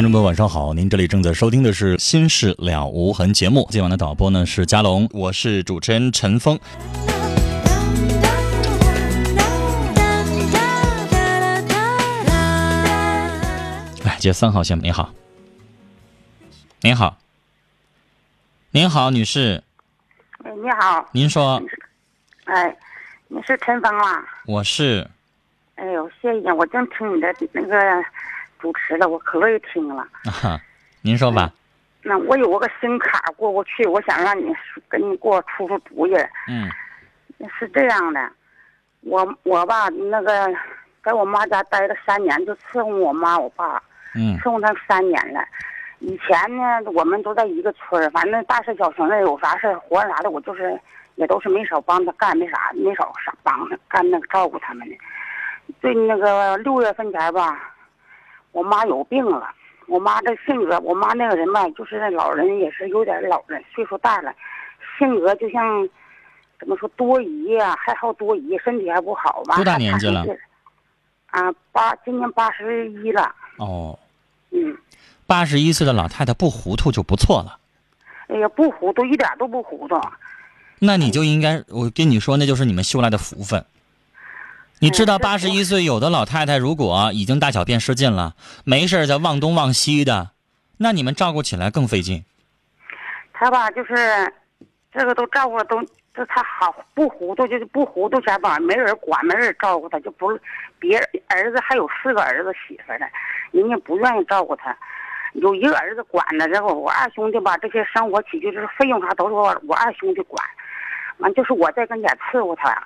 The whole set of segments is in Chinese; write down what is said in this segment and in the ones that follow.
听众朋友，晚上好！您这里正在收听的是《心事了无痕》节目，今晚的导播呢是佳龙，我是主持人陈峰。哎接三号线，您好，您好，您好，女士，哎，你好，您说，哎，你是陈峰啊？我是，哎呦，谢谢，我正听你的那个主持了，我可乐意听了。啊，您说吧，那我有个新卡过不去，我想让你给你给我出出主意。嗯是这样的，我我吧那个在我妈家待了三年，就伺候我妈我爸，嗯伺候他三年了。以前呢，我们都在一个村儿，反正大事小情的，有啥事儿活啥的，我就是也都是没少帮他干，没啥没少啥帮他干那个照顾他们的。对那个六月份前吧，我妈有病了。我妈这性格，我妈那个人吧，就是那老人也是有点老人，岁数大了，性格就像怎么说多疑呀、还好多疑，身体还不好吧。多大年纪了？啊，八今年八十一了。哦，嗯，八十一岁的老太太不糊涂就不错了。哎呀，不糊涂，一点都不糊涂。那你就应该，我跟你说，那就是你们修来的福分。你知道，八十一岁有的老太太如果已经大小便失禁了，没事儿在忘东忘西的，那你们照顾起来更费劲。他吧，就是这个都照顾都，这他好不糊涂，就是不糊涂前吧，没人管，没人照顾他，就不别人儿子还有四个儿子媳妇儿呢，人家不愿意照顾他。有一个儿子管着，然后我二兄弟吧，这些生活起居就是费用啥都是我我二兄弟管，完就是我在跟前伺候他。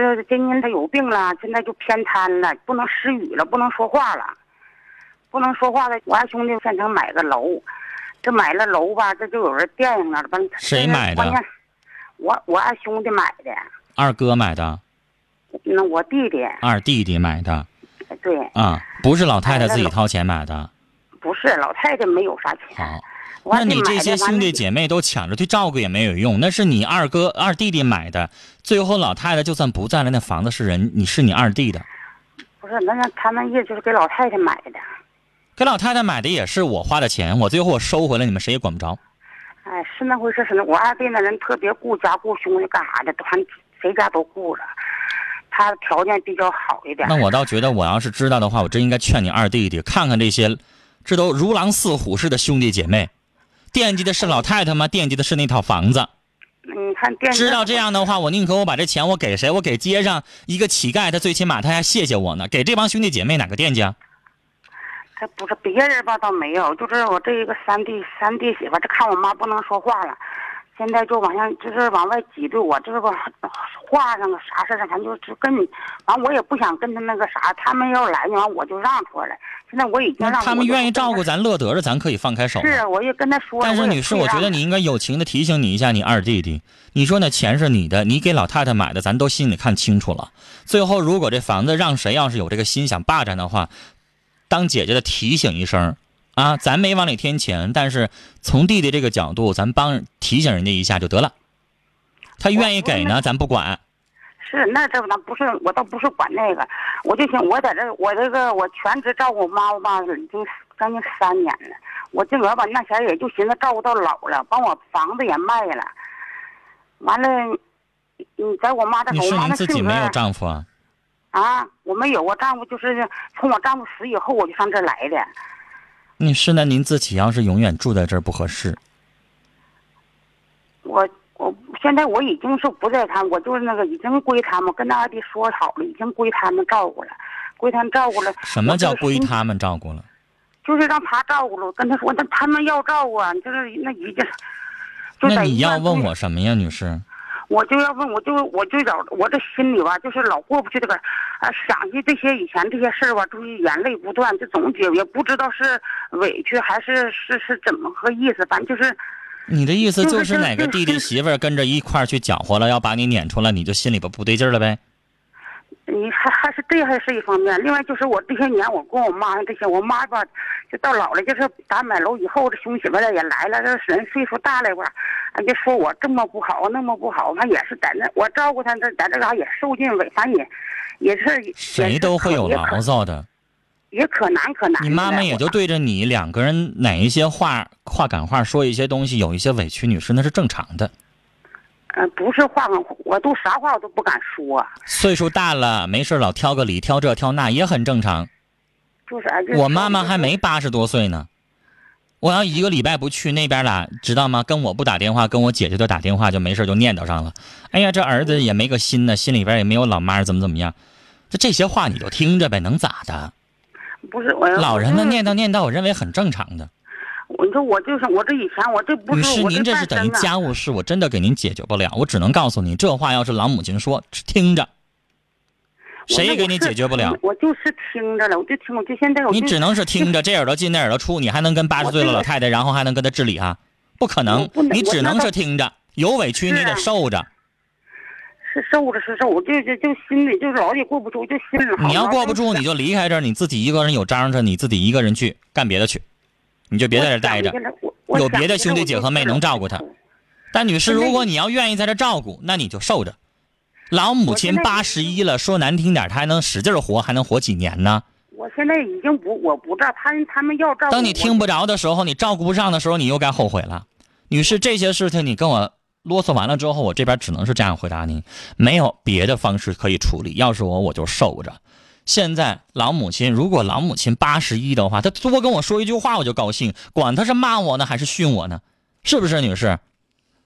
这今年他有病了，现在就偏瘫了，不能失语了，不能说话了，不能说话了。我二兄弟县城买个楼，这买了楼吧，这就有人惦记了。完谁买的我我二兄弟买的，二哥买的，那我弟弟二弟弟买的对，啊，不是老太太自己掏钱买的。不是老太太没有啥钱。那你这些兄弟姐妹都抢着去照顾也没有用，那是你二哥二弟弟买的，最后老太太就算不在了，那房子是人，你是你二弟的，不是，那那他那意思就是给老太太买的。给老太太买的也是我花的钱，我最后我收回来，你们谁也管不着。哎，是那回事，是那我二弟那人特别顾家顾兄弟干啥的，都还谁家都顾着。他条件比较好一点。那我倒觉得，我要是知道的话，我真应该劝你二弟弟看看这些，这都如狼似虎似的兄弟姐妹，惦记的是老太太吗？惦记的是那套房子。你看惦记知道这样的话，我宁可我把这钱我给谁？我给街上一个乞丐，他最起码他还谢谢我呢。给这帮兄弟姐妹哪个惦记啊？他不是别人吧，倒没有，就是我这一个三弟三弟媳妇，这看我妈不能说话了，现在就往下就是往外挤兑我，这个话上个啥事儿上，反正就是跟你，完我也不想跟他那个啥，他们要来呢，完我就让出来。现在我已经那让他们愿意照顾咱。乐得着，咱可以放开手。是，啊我也跟他说了。但是女士，我觉得你应该友情的提醒你一下，你二弟弟，你说那钱是你的，你给老太太买的，咱都心里看清楚了。最后如果这房子让谁要是有这个心想霸占的话，当姐姐的提醒一声啊，咱没往里添钱，但是从弟弟这个角度，咱帮提醒人家一下就得了。他愿意给呢，咱不管。是那这咱不是我倒不是管那个，我就想我在这我这个我全职照顾我妈我爸已经将近三年了，我自个儿吧那前儿也就寻思照顾到老了，把我房子也卖了，完了，你在我妈这我妈你说您那自己没有丈夫啊？啊，我没有，我丈夫就是从我丈夫死以后我就上这来的，女士，那您自己要是永远住在这儿不合适，我我现在我已经是不在他们，我就是那个已经归他们，跟那二弟说好了，已经归他们照顾了，归他们照顾了。什么叫？归他们照顾了？就是让他照顾了。我跟他说，那他们要照顾啊，就是那已经。就那你要问我什么呀，女士？我就要问，我就我就老我这心里吧，就是老过不去这个，啊，想起这些以前这些事儿吧，就是眼泪不断，就总觉也不知道是委屈还是是是怎么个意思，反正就是你的意思就是就是哪个弟弟媳妇儿跟着一块儿去搅和了，要把你撵出来，你就心里边不对劲儿了呗？你还还是这还是一方面，另外就是我这些年我跟我妈这些，我妈吧，就到老了，就是打买楼以后，这兄媳妇儿也来了，这人岁数大了吧，啊，就说我这么不好，那么不好，反正也是在那我照顾她，这在这嘎也受尽委，反正也也是谁都会有牢，骚的。也可难可难。你妈妈也就对着你两个人哪一些话话赶话说一些东西，有一些委屈，女士那是正常的。呃，不是话我都啥话我都不敢说，岁数大了，没事老挑个理，挑这挑那也很正常。就是我妈妈还没八十多岁呢，我要一个礼拜不去那边了，知道吗？跟我不打电话，跟我姐姐都打电话，就没事就念叨上了。哎呀，这儿子也没个心呢，心里边也没有老妈，怎么怎么样？就这些话你就听着呗，能咋的？不是我老人们念叨，叨念叨，我认为很正常的。我说我就是我这以前我这不女士，是我您这是等于家务事，我真的给您解决不了。我只能告诉你，这话要是老母亲说，听着，谁也给你解决不了。我就是听着了，我就听，我就现在我你只能是听着，这耳朵进那耳朵出，你还能跟八十岁的老太太，然后还能跟她治理啊？不可能，能你只能是听着，有委屈你得受着。是受着是受，我就就就心里就老也过不住，就心里。你要过不住，你就离开这儿，你自己一个人有章着，你自己一个人去干别的去，你就别在这待着有别的兄弟姐和妹能照顾他但女士，如果你要愿意在这照顾，那你就受着。老母亲八十一了，说难听点，她还能使劲活，还能活几年呢？我现在已经不我不知道他他们要照顾。当你听不着的时候，你照顾不上的时候，你又该后悔了。女士，这些事情你跟我啰嗦完了之后，我这边只能是这样回答您，没有别的方式可以处理。要是我，我就受着。现在老母亲，如果老母亲八十一的话，她多跟我说一句话，我就高兴，管她是骂我呢还是训我呢，是不是，女士？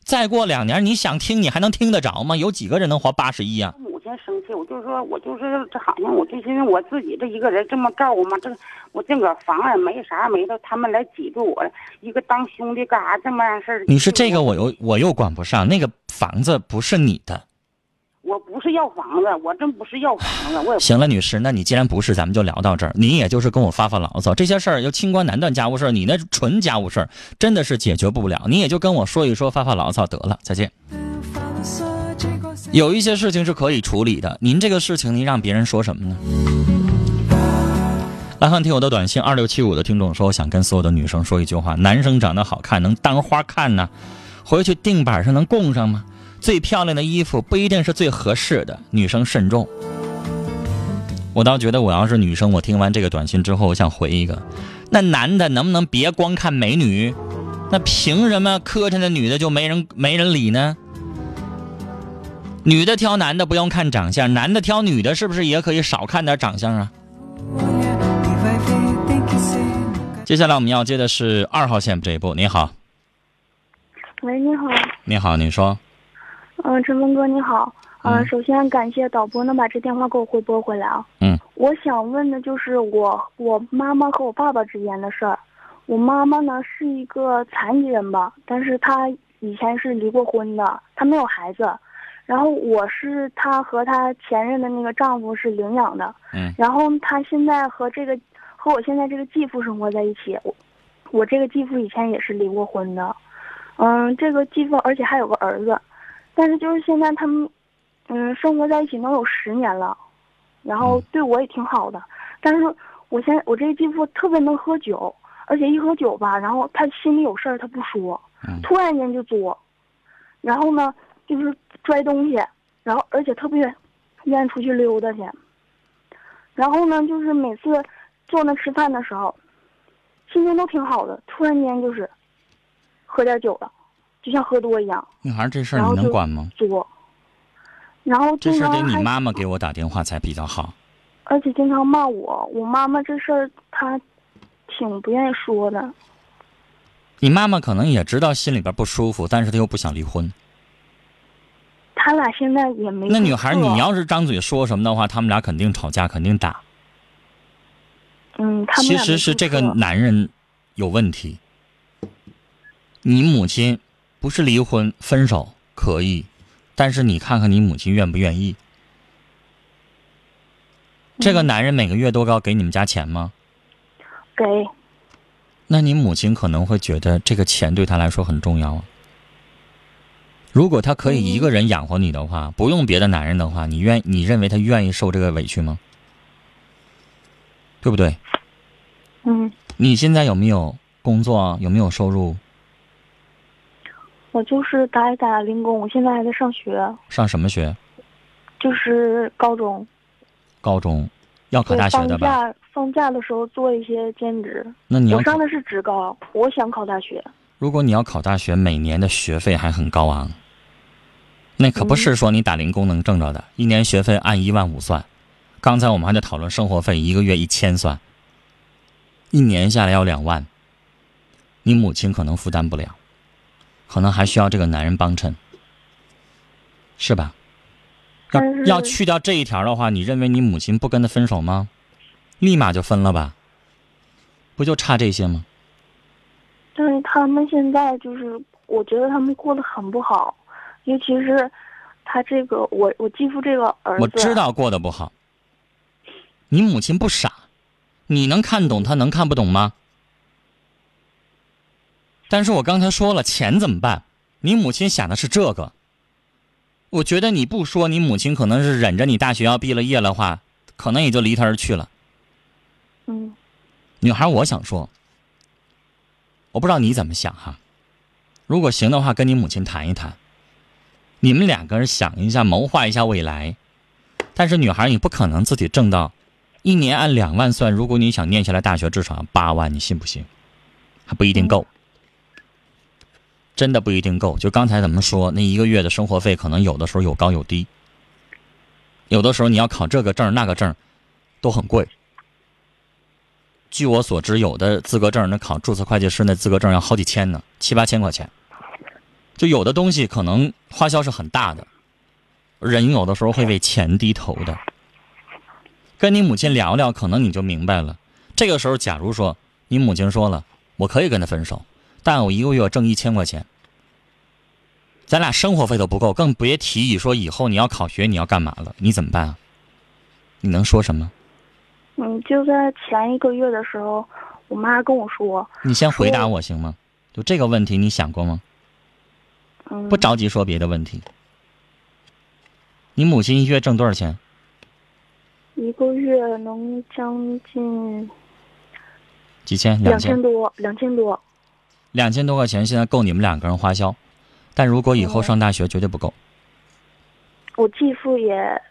再过两年，你想听，你还能听得着吗？有几个人能活八十一啊？母亲生气，我就说，我就是这好像我就因为我自己这一个人这么照顾嘛，这我这个房也没啥没的，他们来挤兑我，一个当兄弟干啥这么样事儿？女士，这个我又我又管不上，那个房子不是你的。我不是要房子，我真不是要房子，我也行了，女士，那你既然不是，咱们就聊到这儿。你也就是跟我发发牢骚，这些事儿又清官难断家务事儿，你那纯家务事儿真的是解决不了。你也就跟我说一说，发发牢骚得了，再见。有一些事情是可以处理的，您这个事情您让别人说什么呢？来看听我的短信，二六七五的听众说，我想跟所有的女生说一句话：男生长得好看能当花看呢，回去定板上能供上吗？最漂亮的衣服不一定是最合适的，女生慎重。我倒觉得，我要是女生，我听完这个短信之后，我想回一个：那男的能不能别光看美女？那凭什么磕碜的女的就没人没人理呢？女的挑男的不用看长相，男的挑女的是不是也可以少看点长相啊？接下来我们要接的是二号线这一步。你好，喂，你好，你好，你说，嗯、陈峰哥你好，嗯、嗯首先感谢导播能把这电话给我回拨回来啊。嗯，我想问的就是我我妈妈和我爸爸之间的事儿。我妈妈呢是一个残疾人吧，但是她以前是离过婚的，她没有孩子。然后我是她和她前任的那个丈夫是领养的，嗯然后她现在和这个和我现在这个继父生活在一起。我我这个继父以前也是离过婚的，嗯，这个继父而且还有个儿子，但是就是现在他们，嗯，生活在一起能有十年了，然后对我也挺好的，但是我现在我这个继父特别能喝酒，而且一喝酒吧，然后他心里有事儿他不说，嗯突然间就作，然后呢就是拽东西，然后而且特别愿意出去溜达去，然后呢就是每次坐那吃饭的时候，心情都挺好的，突然间就是喝点酒了，就像喝多一样女孩这事儿你能管吗？作，然后这事儿得你妈妈给我打电话才比较好。而且经常骂我。我妈妈这事儿，她挺不愿意说的。你妈妈可能也知道心里边不舒服，但是她又不想离婚。他俩现在也没。那女孩，你要是张嘴说什么的话，他们俩肯定吵架，肯定打。嗯，他们其实是这个男人有问题。你母亲不是离婚分手可以，但是你看看你母亲愿不愿意？这个男人每个月都要给你们家钱吗？给，那你母亲可能会觉得这个钱对她来说很重要啊。如果他可以一个人养活你的话，不用别的男人的话，你愿你认为他愿意受这个委屈吗？对不对？嗯，你现在有没有工作啊？有没有收入？我就是打一打零工，我现在还在上学，上什么学？就是高中。高中，要考，大学的吧？放假放假的时候做一些兼职。那你要我上的是职高，我想考大学。如果你要考大学，每年的学费还很高昂，那可不是说你打零工能挣着的。一年学费按一万五算，刚才我们还在讨论生活费，一个月一千算，一年下来要两万，你母亲可能负担不了，可能还需要这个男人帮衬，是吧？要要去掉这一条的话，你认为你母亲不跟他分手吗？立马就分了吧？不就差这些吗？但是他们现在就是，我觉得他们过得很不好，尤其是他这个我我继父这个儿子。我知。道过得不好。你母亲不傻，你能看懂，她能看不懂吗？但是我刚才说了，钱怎么办？你母亲想的是这个。我觉得你不说，你母亲可能是忍着你大学要毕了业的话，可能也就离他而去了。嗯女孩，我想说，我不知道你怎么想哈。如果行的话，跟你母亲谈一谈，你们两个人想一下，谋划一下未来。但是女孩，你不可能自己挣到，一年按两万算，如果你想念下来大学，至少要八万，你信不信？还不一定够，真的不一定够。就刚才咱们说，那一个月的生活费可能有的时候有高有低，有的时候你要考这个证那个证都很贵。据我所知，有的资格证，那考注册会计师那资格证要好几千呢，七八千块钱。就有的东西可能花销是很大的，人有的时候会为钱低头的。跟你母亲聊聊，可能你就明白了。这个时候，假如说你母亲说了，我可以跟他分手，但我一个月挣一千块钱，咱俩生活费都不够，更别提议说以后你要考学，你要干嘛了，你怎么办啊？你能说什么？嗯，就在前一个月的时候，我妈跟我说，你先回答我行吗？就这个问题，你想过吗？嗯，不着急说别的问题。你母亲一月挣多少钱？一个月能将近几千？两两？千多，两千多。两千多块钱现在够你们两个人花销，但如果以后上大学绝对不够。我继父也，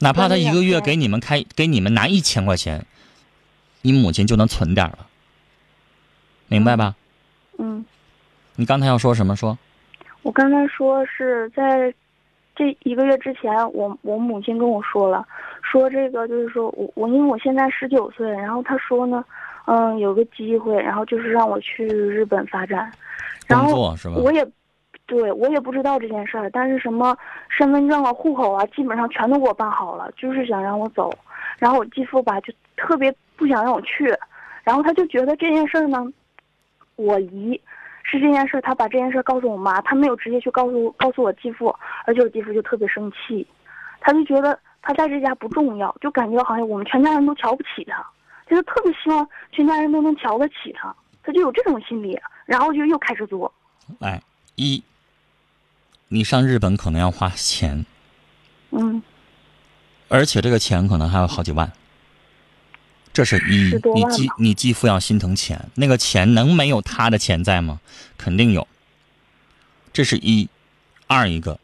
哪怕他一个月给你们开给你们拿一千块钱，你母亲就能存点儿了，明白吧？嗯，你刚才要说什么？说我刚才说是在这一个月之前，我我母亲跟我说了，说这个就是说我我因为我现在十九岁，然后她说呢，嗯，有个机会，然后就是让我去日本发展，然后？我也，对我也不知道这件事儿，但是什么身份证啊、户口啊，基本上全都给我办好了，就是想让我走。然后我继父吧就特别不想让我去，然后他就觉得这件事儿呢，我姨是这件事儿，他把这件事儿告诉我妈，他没有直接去告诉告诉我继父，而且我继父就特别生气，他就觉得他在这家不重要，就感觉好像我们全家人都瞧不起他，就是特别希望全家人都能瞧得起他，他就有这种心理，然后就又开始做。来一，你上日本可能要花钱，嗯而且这个钱可能还有好几万。这是一，你继你继父要心疼钱，那个钱能没有他的钱在吗？肯定有。这是一，二一个，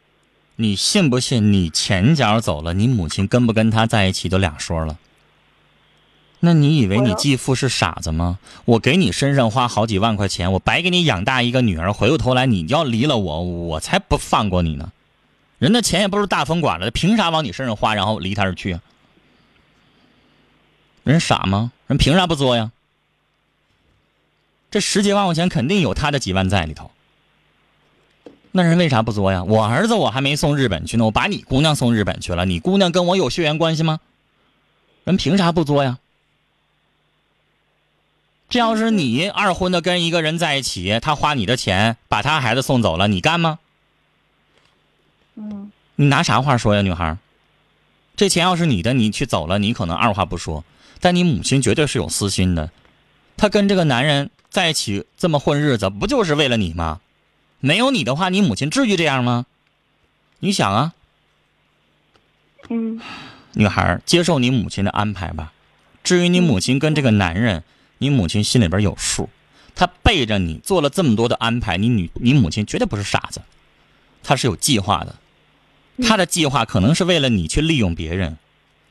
你信不信？你前脚走了，你母亲跟不跟他在一起都两说了。那你以为你继父是傻子吗？我给你身上花好几万块钱，我白给你养大一个女儿，回过头来你要离了我，我才不放过你呢。人的钱也不是大风刮来的，凭啥往你身上花，然后离他而去啊？人傻吗？人凭啥不作呀？这十几万块钱肯定有他的几万在里头。那人为啥不作呀？我儿子我还没送日本去呢，我把你姑娘送日本去了，你姑娘跟我有血缘关系吗？人凭啥不作呀？这要是你二婚的跟一个人在一起，他花你的钱把他孩子送走了，你干吗？嗯你拿啥话说呀，女孩？这钱要是你的，你去走了，你可能二话不说，但你母亲绝对是有私心的。她跟这个男人在一起这么混日子，不就是为了你吗？没有你的话，你母亲至于这样吗？你想啊，嗯女孩，接受你母亲的安排吧。至于你母亲跟这个男人，你母亲心里边有数。她背着你做了这么多的安排，你女你母亲绝对不是傻子，她是有计划的。她的计划可能是为了你去利用别人。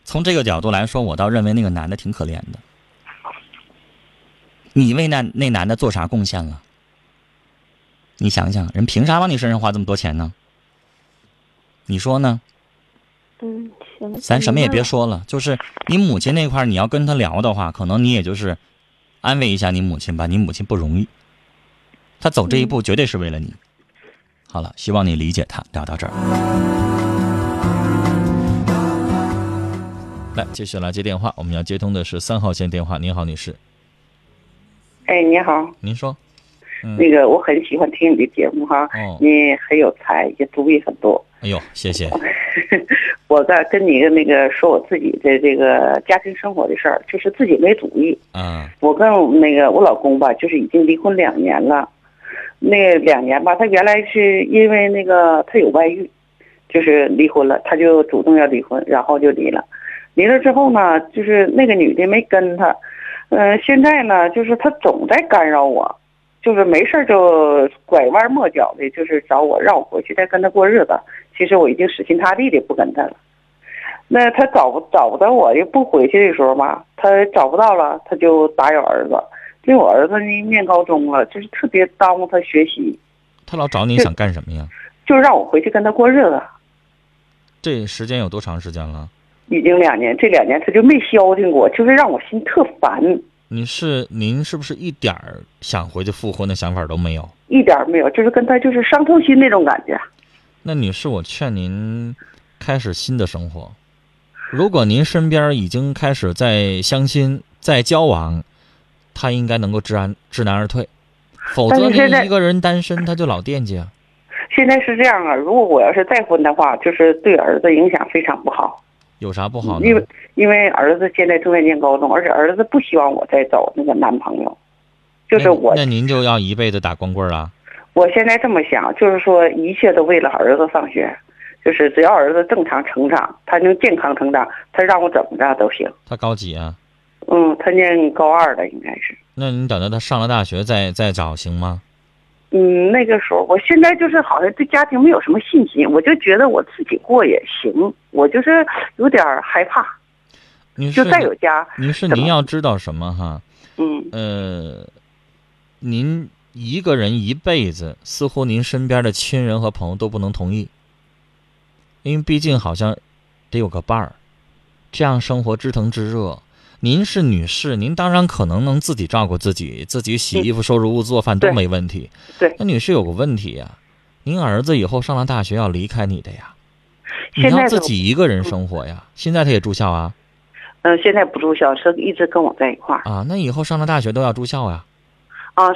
从这个角度来说，我倒认为那个男的挺可怜的。你为那那男的做啥贡献了？你想想，人凭啥往你身上花这么多钱呢？你说呢？嗯，行。咱什么也别说了，就是你母亲那块儿，你要跟他聊的话，可能你也就是安慰一下你母亲吧。你母亲不容易，她走这一步绝对是为了你。好了，希望你理解她。聊到这儿，来继续来接电话，我们要接通的是三号线电话。您好，女士，哎，你好，您说。嗯，那个我很喜欢听你的节目哈，哦，你很有才，也主意很多。哎呦，谢谢。我在跟你那个说我自己的这个家庭生活的事儿，就是自己没主意。嗯，我跟那个我老公吧，就是已经离婚两年了。那两年吧，他原来是因为那个他有外遇，就是离婚了，他就主动要离婚，然后就离了。离了之后呢，就是那个女的没跟他，呃，现在呢，就是他总在干扰我，就是没事儿就拐弯抹角的，就是找我让我回去再跟他过日子。其实我已经死心塌地的不跟他了。那他找不找不到我，又不回去的时候吧，他找不到了，他就打扰儿子。因为我儿子呢念高中了，就是特别耽误他学习，他老找你想干什么呀？就让我回去跟他过日子。这时间有多长时间了？已经两年，这两年他就没消停过，就是让我心特烦，你是您是不是一点儿想回去复婚的想法都没有？一点没有，就是跟他就是伤透心那种感觉。那女士，我劝您开始新的生活。如果您身边已经开始在相亲、在交往，他应该能够知难知难而退，否则但是现在您一个人单身，他就老惦记啊。现在是这样啊，如果我要是再婚的话，就是对儿子影响非常不好，有啥不好呢因？为因为儿子现在正在念高中，而且儿子不希望我再找那个男朋友，就是我那您就要一辈子打光棍啊？我现在这么想，就是说一切都为了儿子上学，就是只要儿子正常成长，他能健康成长，他让我怎么着都行。他高几啊？嗯，他念高二了，应该是。那你等到他上了大学再再找行吗？嗯，那个时候，我现在就是好像对家庭没有什么信心，我就觉得我自己过也行，我就是有点害怕，女士，就再有家，女士，怎么您要知道什么哈？嗯呃，您一个人一辈子，似乎您身边的亲人和朋友都不能同意，因为毕竟好像得有个伴儿，这样生活支腾之热。您是女士，您当然可能能自己照顾自己，自己洗衣服、收拾屋子、做饭都没问题。对那女士有个问题呀，您儿子以后上了大学要离开你的呀，你要自己一个人生活呀。现在他也住校啊嗯，现在不住校，是一直跟我在一块儿啊，那以后上了大学都要住校呀。啊。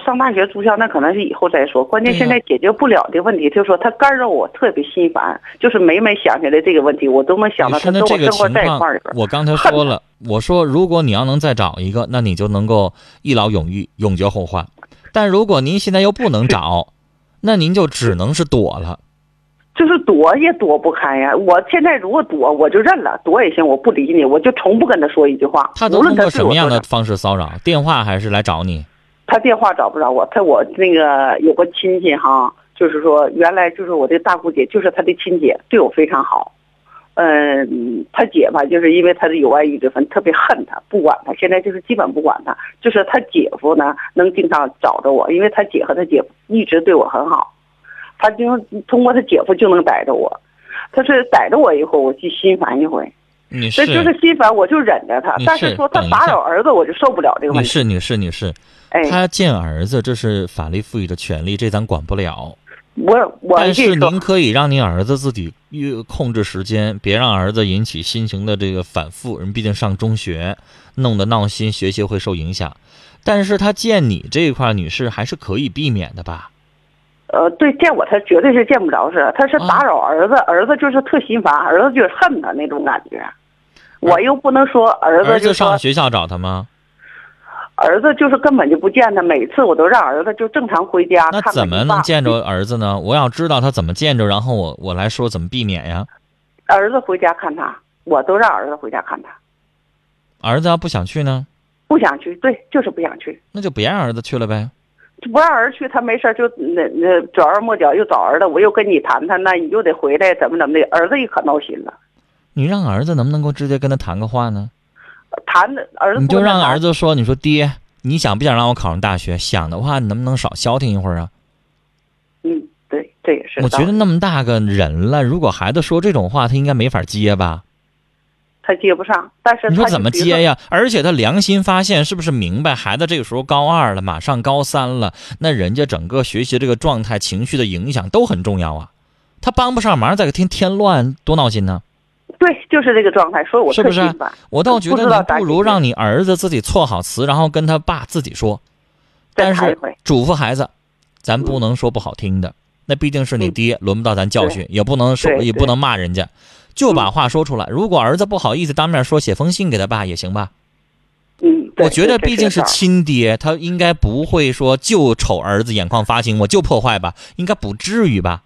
上大学住校那可能是以后再说，关键现在解决不了的问题，就是说他干扰我，特别心烦，就是每每想起来这个问题，我都能想到他跟你说那这个我生活情况在一块儿。我刚才说了，我说如果你要能再找一个，那你就能够一劳永逸，永绝后患。但如果您现在又不能找，那您就只能是躲了。就是躲也躲不开呀。我现在如果躲，我就认了，躲也行，我不理你，我就从不跟他说一句话。他都通过什么样的方式骚扰？电话还是来找你？他电话找不着我，他我那个有个亲戚哈，就是说原来就是我的大姑姐，就是他的亲姐，对我非常好。嗯，他姐吧，就是因为他的有外遇之分，特别恨他，不管他，现在就是基本不管他。就是他姐夫呢，能经常找着我，因为他姐和他姐夫一直对我很好，他就通过他姐夫就能逮着我。他是逮着我以后，我就心烦一回。女士，这就是心烦，我就忍着他。但是说他打扰儿子，我就受不了这个问题。女士，女士，女士，哎，他见儿子这是法律赋予的权利，这咱管不了。我我但是您可以让您儿子自己约控制时间，别让儿子引起心情的这个反复。人毕竟上中学，弄得闹心，学习会受影响。但是他见你这一块，女士还是可以避免的吧？呃，对，见我他绝对是见不着是，他是啊打扰儿子，儿子就是特心烦，儿子就是恨他那种感觉。我又不能说儿子就上学校找他吗？儿子就是根本就不见他，每次我都让儿子就正常回家那怎么能见着儿子呢？我要知道他怎么见着，然后我我来说怎么避免呀。儿子回家看他，我都让儿子回家看他，儿子要不想去呢，不想去，对，就是不想去，那就别让儿子去了呗。就不让儿去，他没事儿就那那转弯抹角又找儿子，我又跟你谈谈，那你又得回来，怎么怎么的，儿子也可闹心了，你让儿子能不能够直接跟他谈个话呢？谈的儿子你就让儿子子说，你说爹，你想不想让我考上大学？想的话，你能不能少消停一会儿啊？嗯，对，这也是我觉得那么大个人了，如果孩子说这种话，他应该没法接吧？他接不上，但是你说怎么接呀？而且他良心发现，是不是明白孩子这个时候高二了，马上高三了，那人家整个学习这个状态、情绪的影响都很重要啊。他帮不上忙，再给添添乱，多闹心呢！对，就是这个状态，所以我是不是我倒觉得你不如让你儿子自己措好词，然后跟他爸自己说。但是嘱咐孩子，咱不能说不好听的，那毕竟是你嗯爹，轮不到咱教训，也不能说，也不能骂人家，就把话说出来。如果儿子不好意思当面说，写封信给他爸也行吧？嗯，我觉得毕竟是亲爹，他应该不会说就瞅儿子眼眶发青，我就破坏吧，应该不至于吧？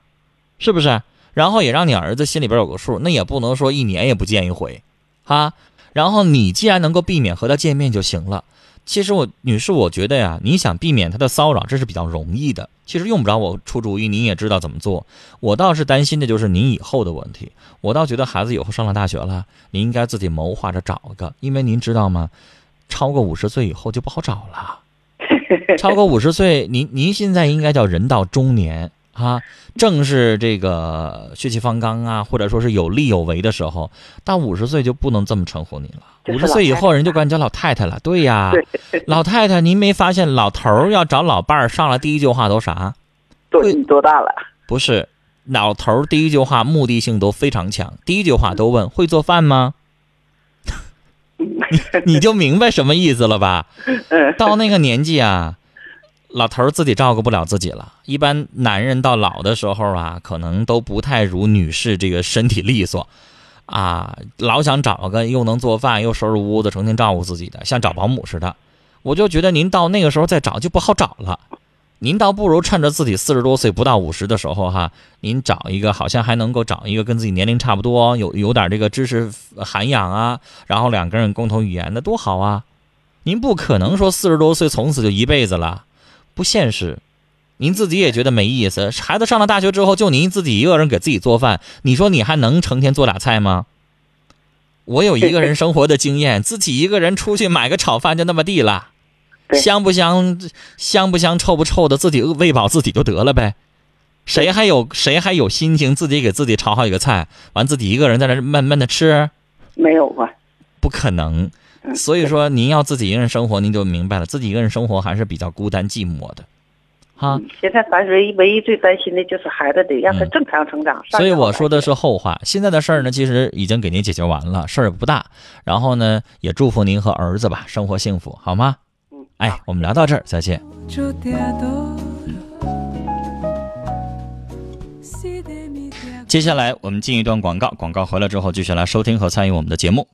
是不是？然后也让你儿子心里边有个数，那也不能说一年也不见一回，哈。然后你既然能够避免和他见面就行了。其实我女士，我觉得呀，你想避免他的骚扰，这是比较容易的。其实用不着我出主意，您也知道怎么做。我倒是担心的就是您以后的问题。我倒觉得孩子以后上了大学了，您应该自己谋划着找个，因为您知道吗？超过五十岁以后就不好找了。超过五十岁，您您现在应该叫人到中年啊，正是这个血气方刚啊，或者说是有力有为的时候。到五十岁就不能这么称呼您了，五十岁以后人就管你叫老太太了。对呀，老太太，您没发现老头儿要找老伴儿上来第一句话都啥？对你多大了？不是，老头儿第一句话目的性都非常强，第一句话都问会做饭吗？你 你就明白什么意思了吧？嗯，到那个年纪啊，老头儿自己照顾不了自己了。一般男人到老的时候啊，可能都不太如女士这个身体利索，啊，老想找个又能做饭又收拾屋子、成天照顾自己的，像找保姆似的。我就觉得您到那个时候再找就不好找了。您倒不如趁着自己四十多岁不到五十的时候哈，您找一个好像还能够找一个跟自己年龄差不多、有有点这个知识涵养啊，然后两个人共同语言的多好啊！您不可能说四十多岁从此就一辈子了，不现实。您自己也觉得没意思，孩子上了大学之后就您自己一个人给自己做饭，你说你还能成天做俩菜吗？我有一个人生活的经验，自己一个人出去买个炒饭就那么地了。香不香，香不香，臭不臭的，自己喂饱自己就得了呗。谁还有谁还有心情自己给自己炒好几个菜，完自己一个人在那闷闷的吃？没有吧。不可能。嗯所以说，您要自己一个人生活，您就明白了，自己一个人生活还是比较孤单寂寞的，哈。现在咱唯一唯一最担心的就是孩子得让他嗯正常成长。上所以我说的是后话，现在的事儿呢，其实已经给您解决完了，事儿也不大。然后呢，也祝福您和儿子吧，生活幸福，好吗？嗯哎，我们聊到这儿，再见。接下来我们进一段广告，广告回来之后继续来收听和参与我们的节目。